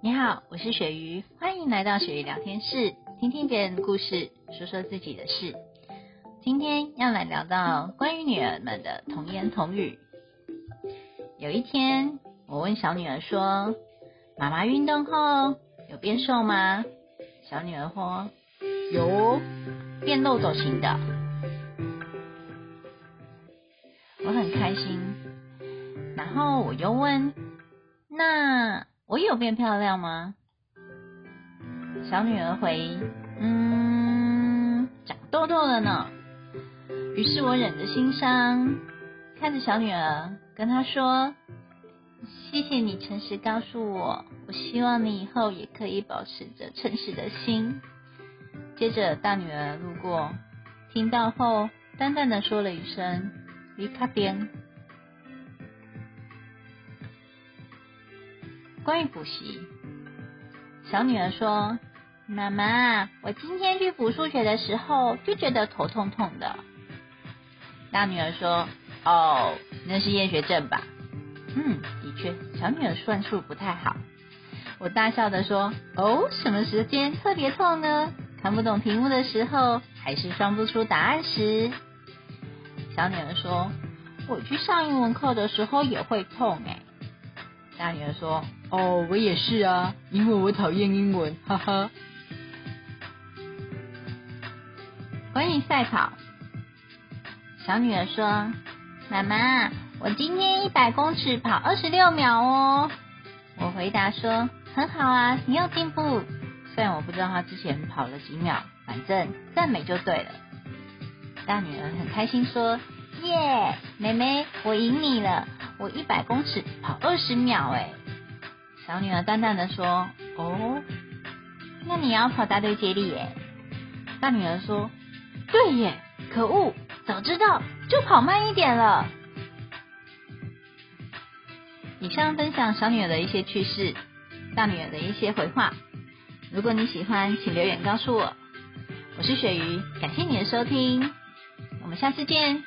你好，我是雪鱼，欢迎来到雪鱼聊天室，听听别人的故事，说说自己的事。今天要来聊到关于女儿们的童言童语。有一天，我问小女儿说：“妈妈运动后有变瘦吗？”小女儿说：“有，变漏斗型的。”我很开心。然后我又问：“那我有变漂亮吗？”小女儿回：“嗯，长痘痘了呢。”于是我忍着心伤，看着小女儿，跟她说：“谢谢你诚实告诉我，我希望你以后也可以保持着诚实的心。”接着大女儿路过，听到后淡淡的说了一声：“离开边。”关于补习，小女儿说：“妈妈，我今天去补数学的时候就觉得头痛痛的。”大女儿说：“哦，那是厌学症吧？”嗯，的确，小女儿算术不太好。我大笑的说：“哦，什么时间特别痛呢？看不懂题目的时候，还是算不出答案时？”小女儿说：“我去上英文课的时候也会痛哎。”大女儿说：“哦，我也是啊，因为我讨厌英文，哈哈。”关于赛跑。小女儿说：“妈妈，我今天一百公尺跑二十六秒哦。”我回答说：“很好啊，你有进步。”虽然我不知道她之前跑了几秒，反正赞美就对了。大女儿很开心说：“耶，妹妹，我赢你了！我一百公尺跑二十秒哎。”小女儿淡淡的说：“哦，那你要跑大队接力耶？”大女儿说：“对耶，可恶。”早知道就跑慢一点了。以上分享小女儿的一些趣事，大女儿的一些回话。如果你喜欢，请留言告诉我。我是鳕鱼，感谢你的收听，我们下次见。